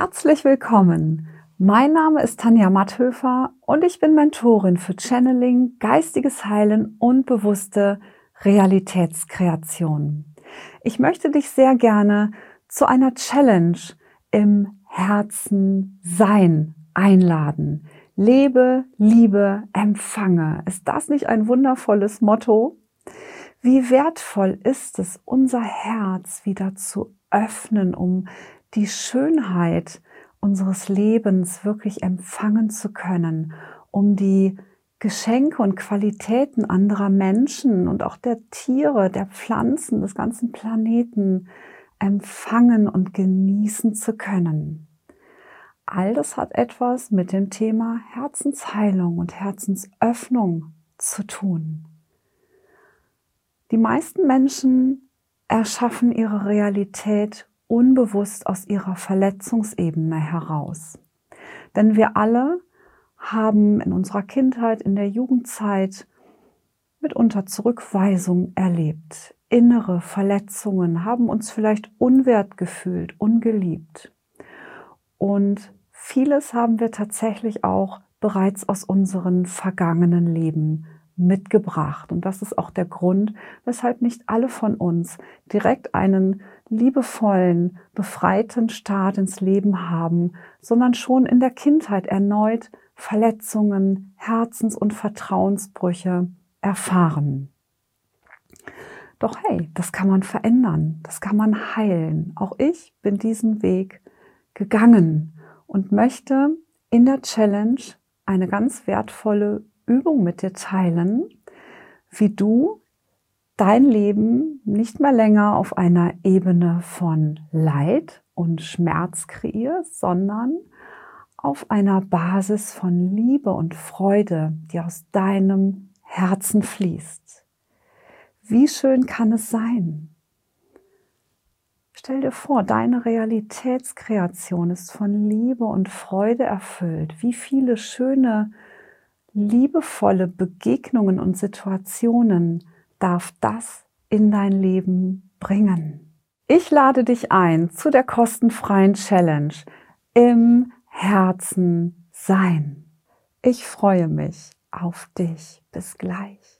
Herzlich willkommen. Mein Name ist Tanja Matthöfer und ich bin Mentorin für Channeling, geistiges Heilen und bewusste Realitätskreation. Ich möchte dich sehr gerne zu einer Challenge im Herzen sein einladen. Lebe, liebe, empfange. Ist das nicht ein wundervolles Motto? Wie wertvoll ist es, unser Herz wieder zu öffnen, um die Schönheit unseres Lebens wirklich empfangen zu können, um die Geschenke und Qualitäten anderer Menschen und auch der Tiere, der Pflanzen, des ganzen Planeten empfangen und genießen zu können. All das hat etwas mit dem Thema Herzensheilung und Herzensöffnung zu tun. Die meisten Menschen erschaffen ihre Realität unbewusst aus ihrer Verletzungsebene heraus. Denn wir alle haben in unserer Kindheit, in der Jugendzeit mitunter Zurückweisung erlebt. Innere Verletzungen haben uns vielleicht unwert gefühlt, ungeliebt. Und vieles haben wir tatsächlich auch bereits aus unseren vergangenen Leben mitgebracht. Und das ist auch der Grund, weshalb nicht alle von uns direkt einen liebevollen, befreiten Start ins Leben haben, sondern schon in der Kindheit erneut Verletzungen, Herzens- und Vertrauensbrüche erfahren. Doch hey, das kann man verändern, das kann man heilen. Auch ich bin diesen Weg gegangen und möchte in der Challenge eine ganz wertvolle Übung mit dir teilen, wie du dein Leben nicht mehr länger auf einer Ebene von Leid und Schmerz kreierst, sondern auf einer Basis von Liebe und Freude, die aus deinem Herzen fließt. Wie schön kann es sein? Stell dir vor, deine Realitätskreation ist von Liebe und Freude erfüllt. Wie viele schöne liebevolle Begegnungen und Situationen darf das in dein Leben bringen. Ich lade dich ein zu der kostenfreien Challenge im Herzen sein. Ich freue mich auf dich. Bis gleich.